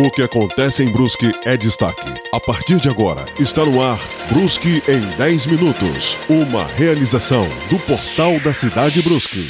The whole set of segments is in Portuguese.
O que acontece em Brusque é destaque. A partir de agora, está no ar Brusque em 10 minutos. Uma realização do Portal da Cidade Brusque.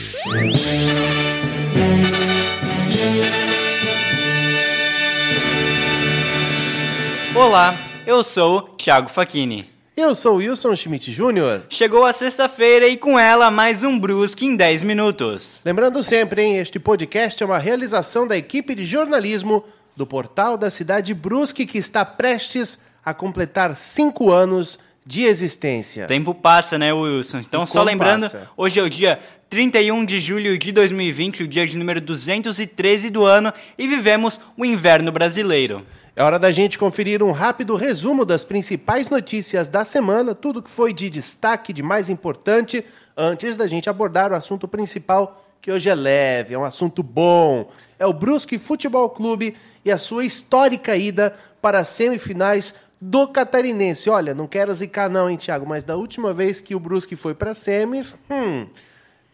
Olá, eu sou Thiago Facchini. Eu sou Wilson Schmidt Jr. Chegou a sexta-feira e com ela mais um Brusque em 10 minutos. Lembrando sempre, hein, este podcast é uma realização da equipe de jornalismo do portal da cidade Brusque que está prestes a completar cinco anos de existência. Tempo passa, né, Wilson? Então, só lembrando, passa? hoje é o dia 31 de julho de 2020, o dia de número 213 do ano, e vivemos o inverno brasileiro. É hora da gente conferir um rápido resumo das principais notícias da semana, tudo que foi de destaque, de mais importante, antes da gente abordar o assunto principal, que hoje é leve, é um assunto bom. É o Brusque Futebol Clube e a sua histórica ida para as semifinais do Catarinense. Olha, não quero zicar não, hein, Thiago, mas da última vez que o Brusque foi para semis, hum,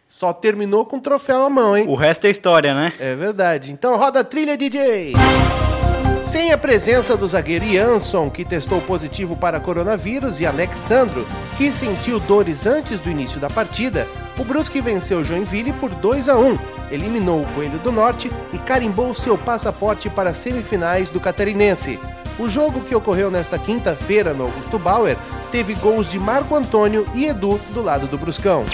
só terminou com o troféu à mão, hein? O resto é história, né? É verdade. Então roda a trilha, DJ! Música sem a presença do zagueiro Jansson, que testou positivo para coronavírus, e Alexandro, que sentiu dores antes do início da partida, o Brusque venceu Joinville por 2 a 1, eliminou o Coelho do Norte e carimbou seu passaporte para as semifinais do Catarinense. O jogo que ocorreu nesta quinta-feira no Augusto Bauer teve gols de Marco Antônio e Edu do lado do Bruscão.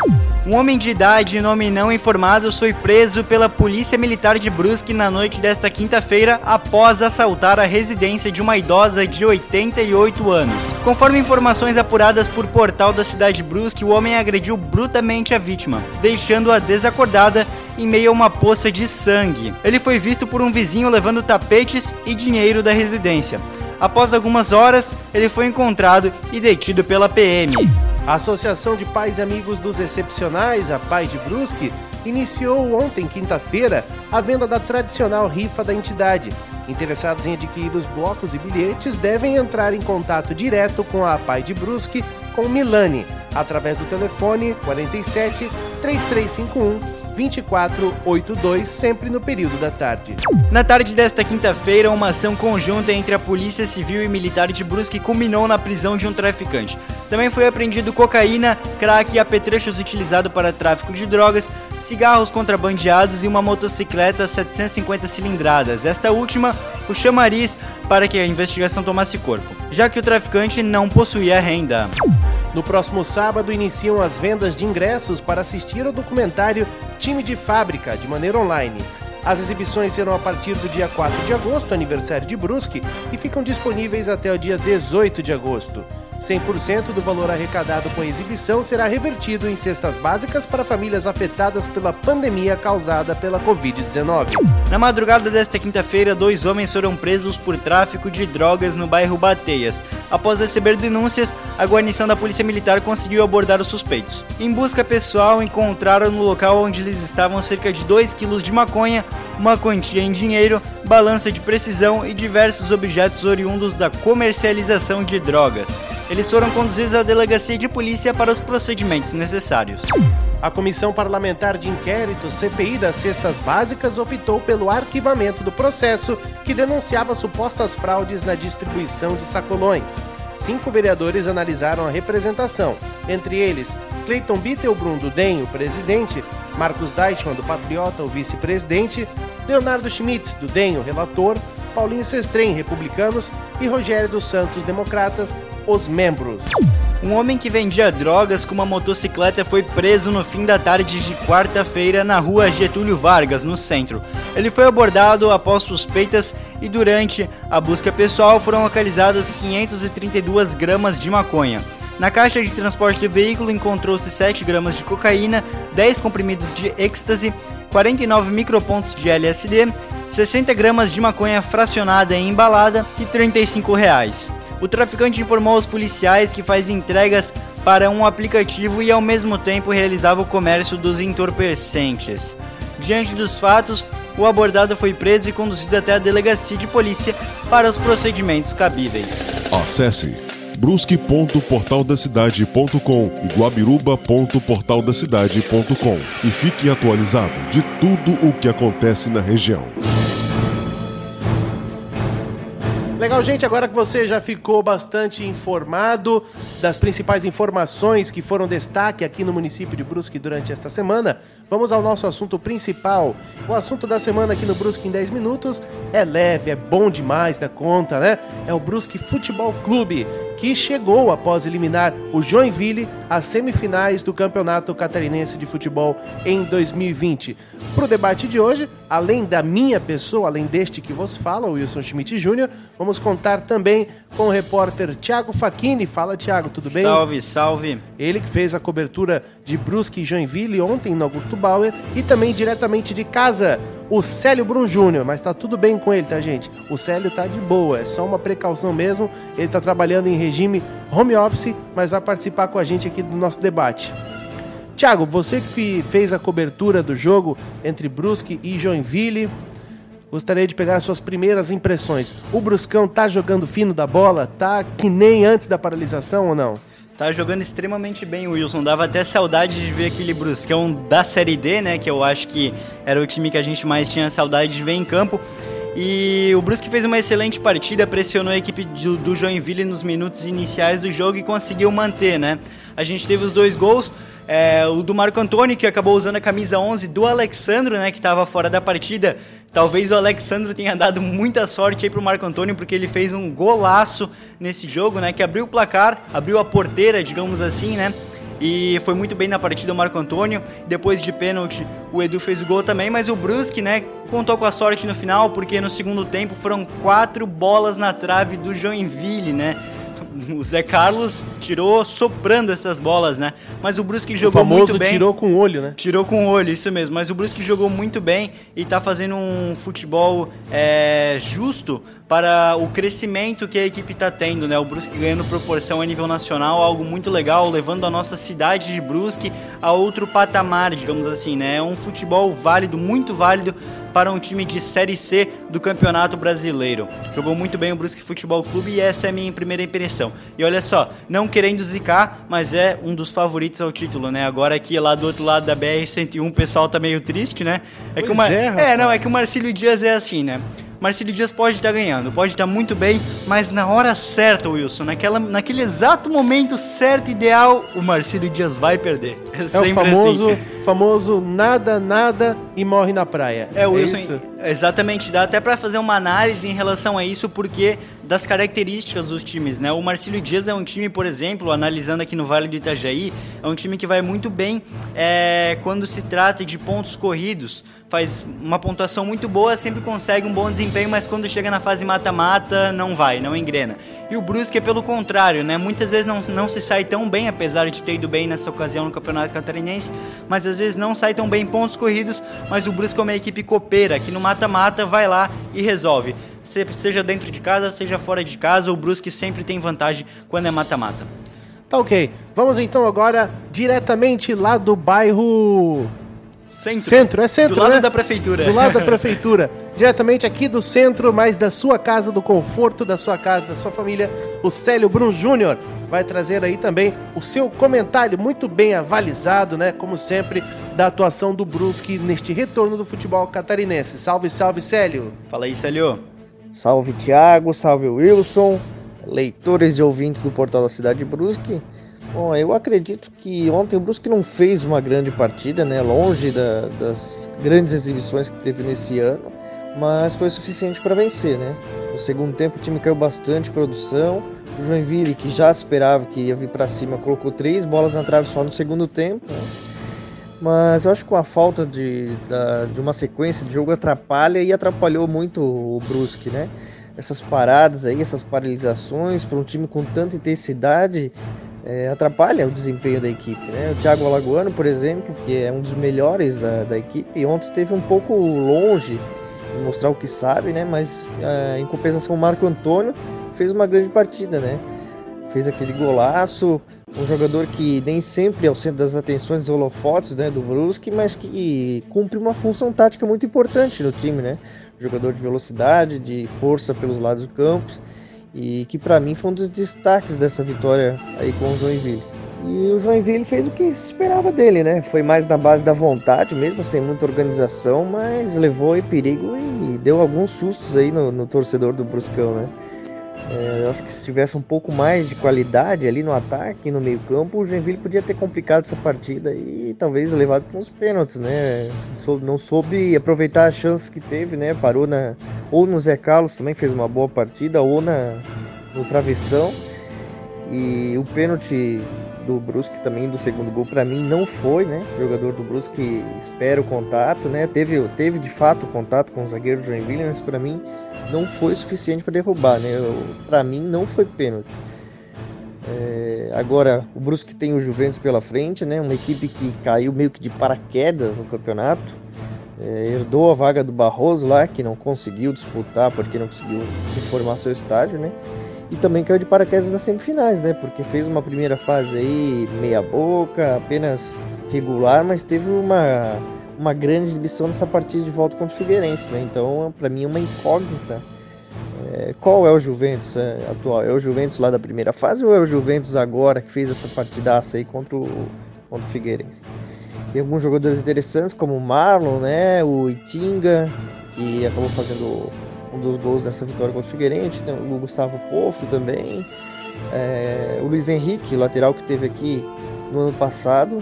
Um homem de idade, nome não informado, foi preso pela Polícia Militar de Brusque na noite desta quinta-feira após assaltar a residência de uma idosa de 88 anos. Conforme informações apuradas por portal da cidade de Brusque, o homem agrediu brutamente a vítima, deixando-a desacordada em meio a uma poça de sangue. Ele foi visto por um vizinho levando tapetes e dinheiro da residência. Após algumas horas, ele foi encontrado e detido pela PM. A Associação de Pais e Amigos dos Excepcionais, a Pai de Brusque, iniciou ontem, quinta-feira, a venda da tradicional rifa da entidade. Interessados em adquirir os blocos e bilhetes devem entrar em contato direto com a Pai de Brusque, com Milani, através do telefone 47 3351 2482, sempre no período da tarde. Na tarde desta quinta-feira, uma ação conjunta entre a Polícia Civil e Militar de Brusque culminou na prisão de um traficante. Também foi apreendido cocaína, crack e apetrechos utilizado para tráfico de drogas, cigarros contrabandeados e uma motocicleta 750 cilindradas. Esta última, o chamariz para que a investigação tomasse corpo, já que o traficante não possuía renda. No próximo sábado iniciam as vendas de ingressos para assistir ao documentário Time de Fábrica, de maneira online. As exibições serão a partir do dia 4 de agosto, aniversário de Brusque, e ficam disponíveis até o dia 18 de agosto. 100% do valor arrecadado com a exibição será revertido em cestas básicas para famílias afetadas pela pandemia causada pela Covid-19. Na madrugada desta quinta-feira, dois homens foram presos por tráfico de drogas no bairro Bateias. Após receber denúncias, a guarnição da Polícia Militar conseguiu abordar os suspeitos. Em busca pessoal, encontraram no local onde eles estavam cerca de 2 quilos de maconha, uma quantia em dinheiro, balança de precisão e diversos objetos oriundos da comercialização de drogas. Eles foram conduzidos à delegacia de polícia para os procedimentos necessários. A Comissão Parlamentar de Inquérito, CPI das Cestas Básicas, optou pelo arquivamento do processo que denunciava supostas fraudes na distribuição de sacolões. Cinco vereadores analisaram a representação, entre eles Cleiton Bittelbrun, do DEM, o presidente, Marcos Deichmann, do Patriota, o vice-presidente, Leonardo Schmitz, do DEM, o relator, Paulinho Sestrem, republicanos, e Rogério dos Santos, democratas, os membros. Um homem que vendia drogas com uma motocicleta foi preso no fim da tarde de quarta-feira na rua Getúlio Vargas, no centro. Ele foi abordado após suspeitas e durante a busca pessoal foram localizadas 532 gramas de maconha. Na caixa de transporte do veículo encontrou-se 7 gramas de cocaína, 10 comprimidos de êxtase, 49 micropontos de LSD, 60 gramas de maconha fracionada e embalada e 35 reais. O traficante informou aos policiais que faz entregas para um aplicativo e ao mesmo tempo realizava o comércio dos entorpecentes. Diante dos fatos, o abordado foi preso e conduzido até a delegacia de polícia para os procedimentos cabíveis. Acesse brusque.portaldacidade.com e guabiruba.portaldacidade.com e fique atualizado de tudo o que acontece na região. Legal, gente, agora que você já ficou bastante informado das principais informações que foram destaque aqui no município de Brusque durante esta semana, vamos ao nosso assunto principal. O assunto da semana aqui no Brusque em 10 minutos é leve, é bom demais da conta, né? É o Brusque Futebol Clube, que chegou após eliminar o Joinville às semifinais do Campeonato Catarinense de Futebol em 2020. Para o debate de hoje, além da minha pessoa, além deste que vos fala, Wilson Schmidt Jr., vamos contar também com o repórter Thiago Facchini. Fala, Thiago, tudo bem? Salve, salve. Ele que fez a cobertura de Brusque e Joinville ontem no Augusto Bauer e também diretamente de casa o Célio Brum Júnior, mas tá tudo bem com ele, tá, gente? O Célio tá de boa, é só uma precaução mesmo. Ele tá trabalhando em regime home office, mas vai participar com a gente aqui do nosso debate. Tiago, você que fez a cobertura do jogo entre Brusque e Joinville, gostaria de pegar as suas primeiras impressões. O Bruscão tá jogando fino da bola? Tá que nem antes da paralisação ou não? Tá jogando extremamente bem o Wilson. Dava até saudade de ver aquele Bruscão da Série D, né? Que eu acho que era o time que a gente mais tinha saudade de ver em campo. E o Brusque fez uma excelente partida, pressionou a equipe do, Joinville nos minutos iniciais do jogo e conseguiu manter, né? A gente teve os dois gols. É, o do Marco Antônio, que acabou usando a camisa 11 do Alexandro, né, que estava fora da partida, Talvez o Alexandro tenha dado muita sorte aí pro Marco Antônio, porque ele fez um golaço nesse jogo, né? Que abriu o placar, abriu a porteira, digamos assim, né? E foi muito bem na partida o Marco Antônio. Depois de pênalti, o Edu fez o gol também, mas o Brusque, né, contou com a sorte no final, porque no segundo tempo foram quatro bolas na trave do Joinville, né? o Zé Carlos tirou soprando essas bolas, né? Mas o Brusque jogou o muito bem. tirou com o olho, né? Tirou com o olho, isso mesmo. Mas o Brusque jogou muito bem e tá fazendo um futebol é, justo para o crescimento que a equipe está tendo, né? O Brusque ganhando proporção a nível nacional, algo muito legal, levando a nossa cidade de Brusque a outro patamar, digamos assim, né? É um futebol válido, muito válido para um time de Série C do Campeonato Brasileiro. Jogou muito bem o Brusque Futebol Clube e essa é a minha primeira impressão. E olha só, não querendo zicar, mas é um dos favoritos ao título, né? Agora aqui lá do outro lado da BR-101 o pessoal tá meio triste, né? É pois que uma... é, é, não, é que o Marcílio Dias é assim, né? Marcelo Dias pode estar ganhando, pode estar muito bem, mas na hora certa, Wilson, naquela, naquele exato momento certo, ideal, o Marcelo Dias vai perder. É, é o famoso, assim. famoso nada, nada e morre na praia. É, Wilson, é exatamente. Dá até para fazer uma análise em relação a isso, porque das características dos times, né? O Marcelo Dias é um time, por exemplo, analisando aqui no Vale do Itajaí, é um time que vai muito bem é, quando se trata de pontos corridos faz uma pontuação muito boa, sempre consegue um bom desempenho, mas quando chega na fase mata-mata, não vai, não engrena. E o Brusque é pelo contrário, né? Muitas vezes não, não se sai tão bem, apesar de ter ido bem nessa ocasião no Campeonato Catarinense, mas às vezes não sai tão bem em pontos corridos, mas o Brusque é uma equipe copeira, que no mata-mata vai lá e resolve. Seja dentro de casa, seja fora de casa, o Brusque sempre tem vantagem quando é mata-mata. Tá ok. Vamos então agora diretamente lá do bairro Centro. Centro, é centro, Do lado né? da prefeitura. Do lado da prefeitura. Diretamente aqui do centro, mas da sua casa, do conforto da sua casa, da sua família, o Célio Brum Júnior vai trazer aí também o seu comentário muito bem avalizado, né? Como sempre, da atuação do Brusque neste retorno do futebol catarinense. Salve, salve, Célio. Fala aí, Célio. Salve, Thiago. Salve, Wilson. Leitores e ouvintes do Portal da Cidade Brusque. Bom, eu acredito que ontem o Brusque não fez uma grande partida, né? Longe da, das grandes exibições que teve nesse ano, mas foi suficiente para vencer, né? No segundo tempo o time caiu bastante produção. O Joinville, que já esperava que ia vir para cima, colocou três bolas na trave só no segundo tempo. Né? Mas eu acho que com a falta de, da, de uma sequência de jogo atrapalha e atrapalhou muito o Brusque, né? Essas paradas aí, essas paralisações para um time com tanta intensidade é, atrapalha o desempenho da equipe. Né? O Thiago Alagoano, por exemplo, que é um dos melhores da, da equipe, ontem esteve um pouco longe de mostrar o que sabe, né? mas é, em compensação o Marco Antônio fez uma grande partida, né? fez aquele golaço, um jogador que nem sempre é o centro das atenções holofotes né, do Brusque, mas que cumpre uma função tática muito importante no time, né? Jogador de velocidade, de força pelos lados do campo e que para mim foi um dos destaques dessa vitória aí com o Joinville. E o Joinville fez o que se esperava dele, né? Foi mais na base da vontade, mesmo sem muita organização, mas levou em perigo e deu alguns sustos aí no, no torcedor do Bruscão, né? É, eu acho que se tivesse um pouco mais de qualidade ali no ataque, no meio campo, o Joinville podia ter complicado essa partida e talvez levado para uns pênaltis, né? Não soube aproveitar as chances que teve, né? Parou na ou no Zé Carlos também fez uma boa partida ou na no travessão e o pênalti do Brusque também do segundo gol para mim não foi, né? O jogador do Brusque espera o contato, né? Teve, teve de fato contato com o zagueiro Joinville, mas para mim não foi suficiente para derrubar, né? Para mim não foi pênalti. É, agora o Brusque tem o Juventus pela frente, né? Uma equipe que caiu meio que de paraquedas no campeonato. É, herdou a vaga do Barroso lá, que não conseguiu disputar porque não conseguiu reformar seu estádio, né? e também caiu de paraquedas nas semifinais, né? Porque fez uma primeira fase aí meia boca, apenas regular, mas teve uma, uma grande exibição nessa partida de volta contra o Figueirense, né? Então, para mim é uma incógnita. É, qual é o Juventus é, atual? É o Juventus lá da primeira fase ou é o Juventus agora que fez essa partidaça aí contra o, contra o Figueirense? Tem alguns jogadores interessantes como o Marlon, né? O Itinga, que acabou fazendo um dos gols dessa vitória contra o Figueirense, tem o Gustavo Pofo também, é, o Luiz Henrique, lateral que teve aqui no ano passado,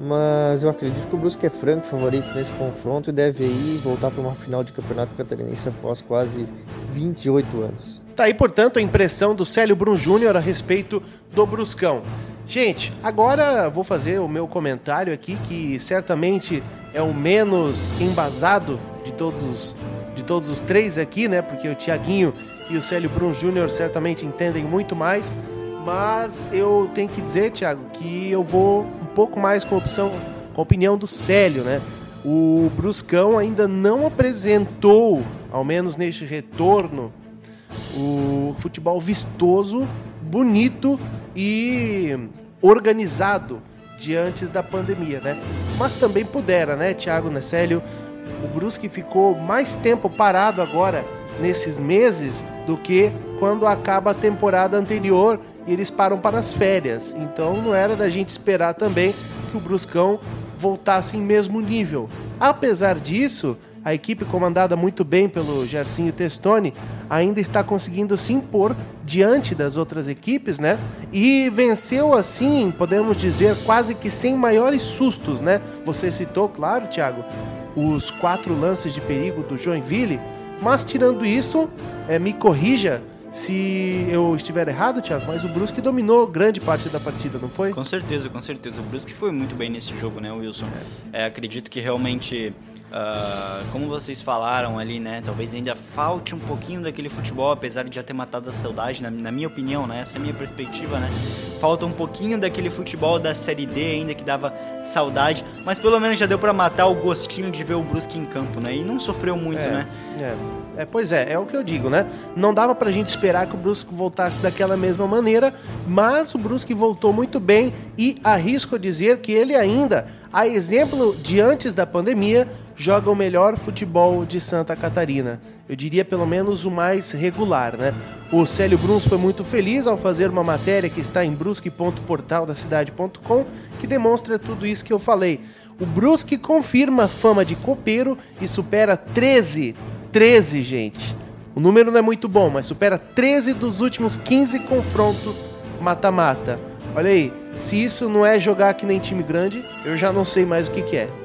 mas eu acredito que o Brusque é franco favorito nesse confronto e deve aí voltar para uma final de campeonato catarinense após quase 28 anos. Tá aí, portanto, a impressão do Célio Brum Júnior a respeito do Bruscão. Gente, agora vou fazer o meu comentário aqui, que certamente é o menos embasado de todos os de todos os três aqui, né? Porque o Tiaguinho e o Célio Brum Júnior certamente entendem muito mais. Mas eu tenho que dizer, Thiago, que eu vou pouco mais com opção, com a opinião do Célio, né? O Bruscão ainda não apresentou, ao menos neste retorno, o futebol vistoso, bonito e organizado diante da pandemia, né? Mas também pudera, né, Thiago Necélio? o Brusque ficou mais tempo parado agora nesses meses do que quando acaba a temporada anterior e eles param para as férias. Então não era da gente esperar também que o Bruscão voltasse em mesmo nível. Apesar disso, a equipe comandada muito bem pelo Gersinho Testoni ainda está conseguindo se impor diante das outras equipes, né? E venceu assim, podemos dizer, quase que sem maiores sustos, né? Você citou, claro, Thiago, os quatro lances de perigo do Joinville, mas tirando isso, é, me corrija se eu estiver errado, Thiago, mas o Brusque dominou grande parte da partida, não foi? Com certeza, com certeza. O Brusque foi muito bem nesse jogo, né, Wilson? É, acredito que realmente Uh, como vocês falaram ali, né? Talvez ainda falte um pouquinho daquele futebol, apesar de já ter matado a saudade, na, na, minha opinião, né? Essa é a minha perspectiva, né? Falta um pouquinho daquele futebol da Série D ainda que dava saudade, mas pelo menos já deu para matar o gostinho de ver o Brusque em campo, né? E não sofreu muito, é, né? É. é. pois é, é o que eu digo, né? Não dava pra gente esperar que o Brusque voltasse daquela mesma maneira, mas o Brusque voltou muito bem e arrisco dizer que ele ainda, a exemplo de antes da pandemia, joga o melhor futebol de Santa Catarina. Eu diria pelo menos o mais regular, né? O Célio Bruns foi muito feliz ao fazer uma matéria que está em brusque.portaldacidade.com que demonstra tudo isso que eu falei. O Brusque confirma a fama de copeiro e supera 13, 13, gente. O número não é muito bom, mas supera 13 dos últimos 15 confrontos mata-mata. Olha aí, se isso não é jogar que nem time grande, eu já não sei mais o que, que é.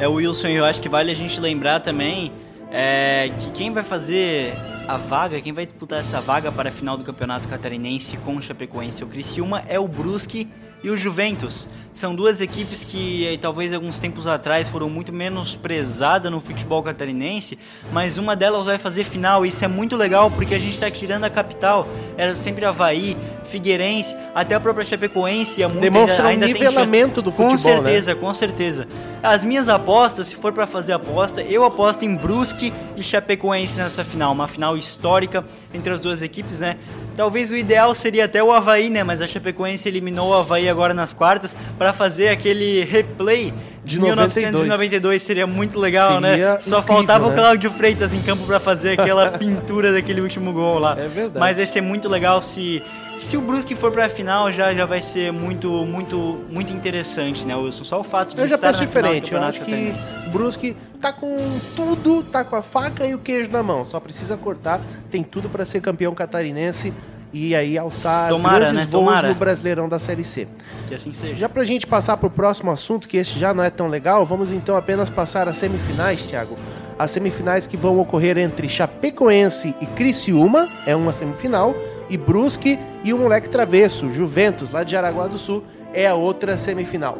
É, Wilson, eu acho que vale a gente lembrar também é, que quem vai fazer a vaga, quem vai disputar essa vaga para a final do Campeonato Catarinense com o Chapecoense e o Criciúma é o Brusque e o Juventus. São duas equipes que eh, talvez alguns tempos atrás foram muito menosprezadas no futebol catarinense, mas uma delas vai fazer final. Isso é muito legal porque a gente está tirando a capital. Era sempre Havaí, Figueirense, até a própria Chapecoense. É Demonstra ainda, ainda um nivelamento do futebol, Com certeza, né? com certeza. As minhas apostas, se for para fazer aposta, eu aposto em Brusque e Chapecoense nessa final. Uma final histórica entre as duas equipes, né? Talvez o ideal seria até o Havaí, né? Mas a Chapecoense eliminou o Havaí agora nas quartas para fazer aquele replay de 1992 seria muito legal, né? Seria Só incrível, faltava né? o Cláudio Freitas em campo pra fazer aquela pintura daquele último gol lá. É verdade. Mas vai ser muito legal se se o Brusque for pra final já já vai ser muito muito muito interessante, né, Wilson? Só o fato de Eu já estar penso na final do diferente. Eu acho que o Brusque tá com tudo, tá com a faca e o queijo na mão. Só precisa cortar. Tem tudo para ser campeão catarinense e aí alçar Tomara, grandes né? voos Tomara. no Brasileirão da Série C. que assim seja. Já pra gente passar pro próximo assunto, que este já não é tão legal, vamos então apenas passar as semifinais, Thiago. As semifinais que vão ocorrer entre Chapecoense e Criciúma, é uma semifinal, e Brusque e o Moleque Travesso, Juventus, lá de Jaraguá do Sul, é a outra semifinal.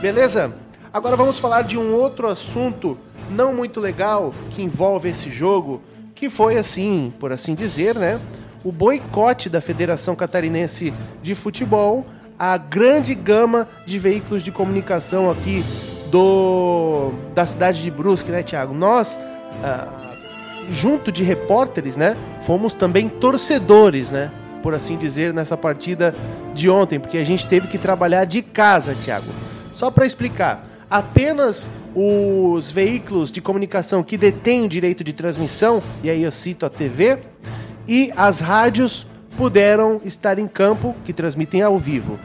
Beleza? Agora vamos falar de um outro assunto não muito legal que envolve esse jogo, que foi assim, por assim dizer, né? O boicote da Federação Catarinense de Futebol à grande gama de veículos de comunicação aqui do da cidade de Brusque, né, Thiago? Nós, ah, junto de repórteres, né, fomos também torcedores, né? Por assim dizer, nessa partida de ontem, porque a gente teve que trabalhar de casa, Thiago. Só para explicar, apenas os veículos de comunicação que detêm o direito de transmissão, e aí eu cito a TV, e as rádios puderam estar em campo, que transmitem ao vivo.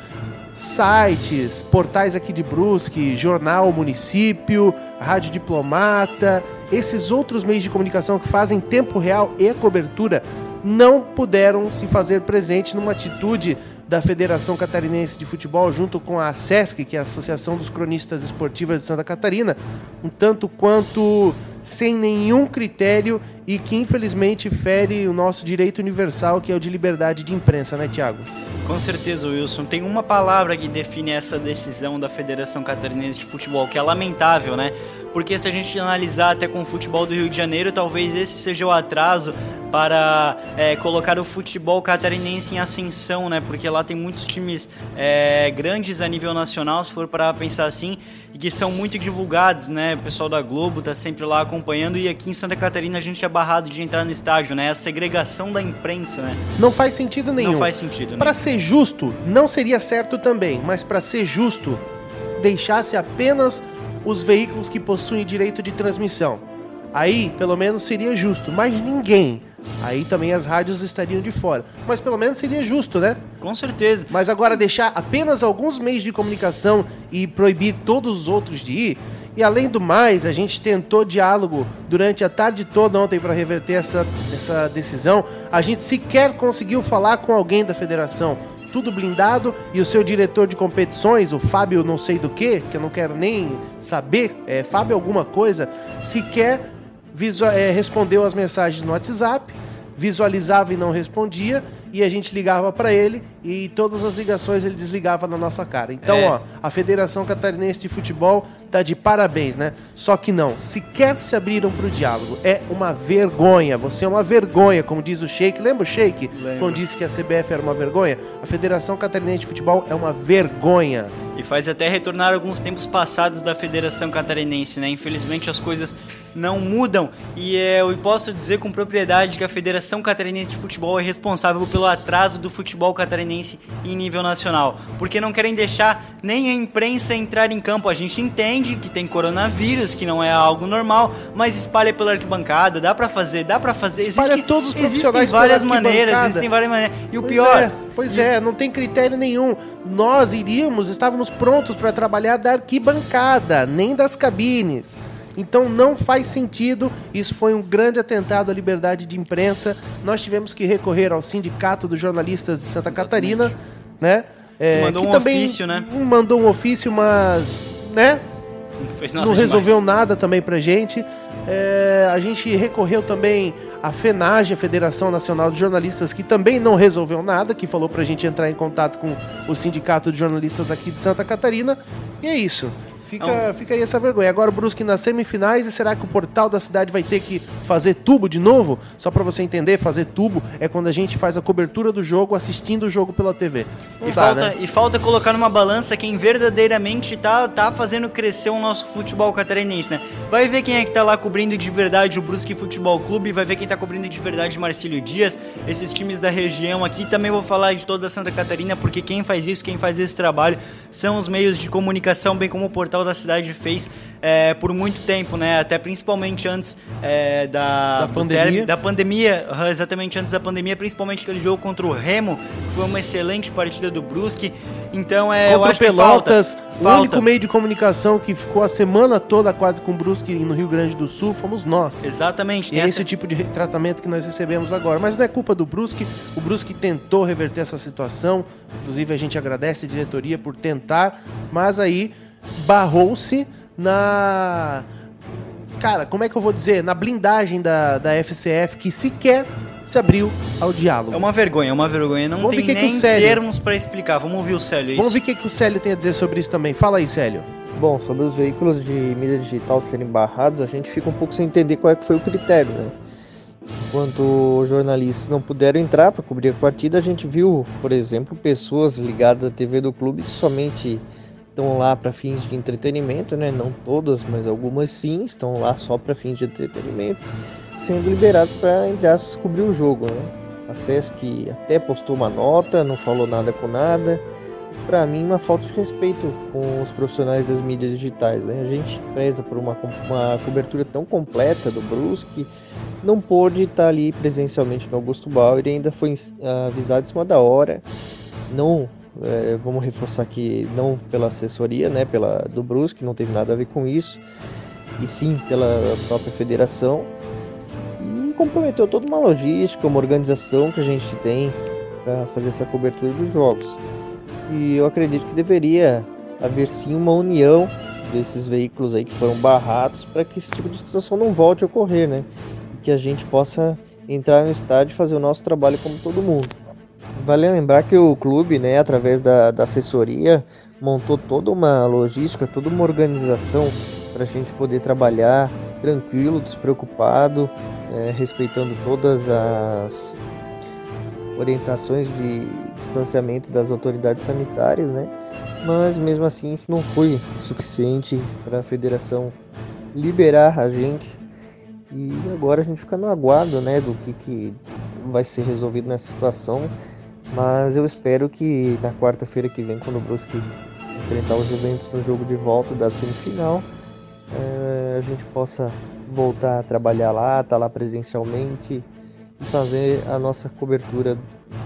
Sites, portais aqui de Brusque, Jornal Município, Rádio Diplomata, esses outros meios de comunicação que fazem tempo real e cobertura não puderam se fazer presente numa atitude da Federação Catarinense de Futebol junto com a SESC, que é a Associação dos Cronistas Esportivas de Santa Catarina, um tanto quanto sem nenhum critério e que infelizmente fere o nosso direito universal, que é o de liberdade de imprensa, né, Tiago? Com certeza, Wilson. Tem uma palavra que define essa decisão da Federação Catarinense de Futebol, que é lamentável, né? Porque se a gente analisar até com o futebol do Rio de Janeiro, talvez esse seja o atraso para é, colocar o futebol catarinense em ascensão, né? Porque lá tem muitos times é, grandes a nível nacional, se for para pensar assim, e que são muito divulgados, né? O pessoal da Globo tá sempre lá acompanhando e aqui em Santa Catarina a gente é barrado de entrar no estádio, né? A segregação da imprensa, né? Não faz sentido nenhum. Não faz sentido, né? Para ser justo, não seria certo também, mas para ser justo, deixasse apenas os veículos que possuem direito de transmissão. Aí, pelo menos seria justo, mas ninguém. Aí também as rádios estariam de fora. Mas pelo menos seria justo, né? Com certeza. Mas agora deixar apenas alguns meios de comunicação e proibir todos os outros de ir. E além do mais, a gente tentou diálogo durante a tarde toda ontem para reverter essa, essa decisão. A gente sequer conseguiu falar com alguém da federação. Tudo blindado e o seu diretor de competições, o Fábio não sei do que, que eu não quero nem saber, é, Fábio alguma coisa, sequer visua- é, respondeu as mensagens no WhatsApp, visualizava e não respondia, e a gente ligava para ele e todas as ligações ele desligava na nossa cara. Então, É. ó, a Federação Catarinense de Futebol tá de parabéns, né? Só que não, sequer se abriram para o diálogo. É uma vergonha. Você é uma vergonha, como diz o Sheik. Lembra o Sheik? Lembro. Quando disse que a CBF era uma vergonha? A Federação Catarinense de Futebol é uma vergonha. E faz até retornar alguns tempos passados da Federação Catarinense, né? Infelizmente as coisas não mudam e é, eu posso dizer com propriedade que a Federação Catarinense de Futebol é responsável pelo atraso do futebol catarinense em nível nacional, porque não querem deixar nem a imprensa entrar em campo. A gente entende que tem coronavírus, que não é algo normal, mas espalha pela arquibancada, dá pra fazer, dá pra fazer. Espalha todos os existem várias maneiras, existem várias maneiras. E o Pois pior, é, pois é, não tem critério nenhum. Nós iríamos, estávamos prontos para trabalhar da arquibancada, nem das cabines. Então não faz sentido. Isso foi um grande atentado à liberdade de imprensa. Nós tivemos que recorrer ao Sindicato dos Jornalistas de Santa Catarina, né? É, Que mandou um ofício, né? Mandou um ofício, mas, né? não não demais. resolveu nada também pra gente. É, a gente recorreu também à FENAGE, a Federação Nacional de Jornalistas, que também não resolveu nada, que falou pra gente entrar em contato com o Sindicato de Jornalistas aqui de Santa Catarina. E é isso. Fica, Não. fica aí essa vergonha. Agora o Brusque nas semifinais e será que o portal da cidade vai ter que fazer tubo de novo? Só pra você entender, fazer tubo é quando a gente faz a cobertura do jogo assistindo o jogo pela TV. E, dá, falta, né? e falta colocar numa balança quem verdadeiramente tá, tá fazendo crescer o nosso futebol catarinense, né? Vai ver quem é que tá lá cobrindo de verdade o Brusque Futebol Clube, vai ver quem tá cobrindo de verdade o Marcílio Dias, esses times da região aqui. Também vou falar de toda Santa Catarina, porque quem faz isso, quem faz esse trabalho, são os meios de comunicação, bem como o portal Da Cidade fez é, por muito tempo, né? Até principalmente antes é, da, da pandemia. da pandemia, exatamente antes da pandemia, principalmente aquele jogo contra o Remo, que foi uma excelente partida do Brusque. Então é. Contra eu acho Pelotas, que falta, o falta. único meio de comunicação que ficou a semana toda quase com o Brusque no Rio Grande do Sul fomos nós. Exatamente. E é esse tipo de tratamento que nós recebemos agora. Mas não é culpa do Brusque. O Brusque tentou reverter essa situação. Inclusive a gente agradece a diretoria por tentar, mas aí barrou-se na cara, como é que eu vou dizer? Na blindagem da, da FCF que sequer se abriu ao diálogo. É uma vergonha, é uma vergonha. Não Vamos tem que que nem o Célio- termos pra explicar. Vamos ouvir o Célio. é Vamos isso. ver o que, que o Célio tem a dizer sobre isso também. Fala aí, Célio. Bom, sobre os veículos de mídia digital serem barrados, a gente fica um pouco sem entender qual é que foi o critério, né? Enquanto os jornalistas não puderam entrar para cobrir a partida, a gente viu, por exemplo, pessoas ligadas à TV do clube que somente estão lá para fins de entretenimento, né? Não todas, mas algumas sim, estão lá só para fins de entretenimento, sendo liberados para, entre aspas, cobrir o jogo, né? Acesso que até postou uma nota, não falou nada com nada, para mim uma falta de respeito com os profissionais das mídias digitais. Né? A gente preza por uma, uma cobertura tão completa do Brusque, não pôde estar ali presencialmente no Augusto Bauer e ainda foi avisado em cima da hora. Não, eh, vamos reforçar aqui, não pela assessoria, né, pela do Brusque, não teve nada a ver com isso, e sim pela própria federação. E comprometeu toda uma logística, uma organização que a gente tem para fazer essa cobertura dos jogos. E eu acredito que deveria haver sim uma união desses veículos aí que foram barrados para que esse tipo de situação não volte a ocorrer, né? E que a gente possa entrar no estádio e fazer o nosso trabalho como todo mundo. Vale lembrar que o clube, né, através da, da assessoria, montou toda uma logística, toda uma organização para a gente poder trabalhar tranquilo, despreocupado, eh, respeitando todas as orientações de distanciamento das autoridades sanitárias, né? Mas mesmo assim não foi suficiente para a federação liberar a gente. E agora a gente fica no aguardo, né, do que, que vai ser resolvido nessa situação. Mas eu espero que na quarta-feira que vem, quando o Brusque enfrentar os Juventus no jogo de volta da semifinal, eh, a gente possa voltar a trabalhar lá, estar lá presencialmente e fazer a nossa cobertura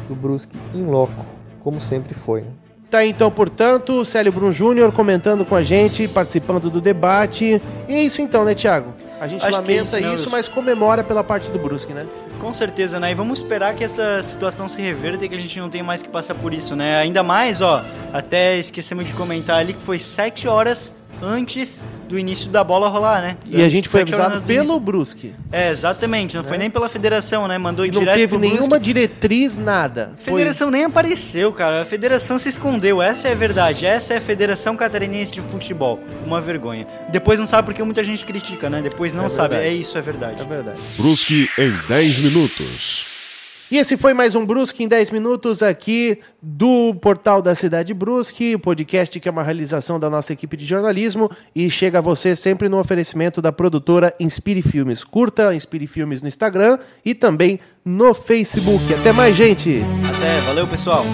do Brusque em loco, como sempre foi. né? Tá aí, então, portanto, Célio Brum Júnior comentando com a gente, participando do debate. E é isso então, né, Thiago? A gente Acho é lamenta isso, né, isso, mas comemora pela parte do Brusque, né? Com certeza, né? E vamos esperar que essa situação se reverta e que a gente não tenha mais que passar por isso, né? Ainda mais, ó, até esquecemos de comentar ali que foi sete horas antes do início da bola rolar, né? E a gente foi avisado antes pelo Brusque. É, exatamente. Não foi nem pela federação, né? Mandou E não direto teve pro Brusque. nenhuma diretriz, nada. A Foi- federação nem apareceu, cara. A federação se escondeu. Essa é a verdade. Essa é a Federação Catarinense de Futebol. Uma vergonha. Depois não sabe porque muita gente critica, né? Depois não É sabe. É isso, é verdade. É verdade. Brusque em 10 minutos. E esse foi mais um Brusque em 10 minutos aqui do Portal da Cidade Brusque, o podcast que é uma realização da nossa equipe de jornalismo e chega a você sempre no oferecimento da produtora Inspire Filmes. Curta Inspire Filmes no Instagram e também no Facebook. Até mais, gente! Até. Valeu, pessoal.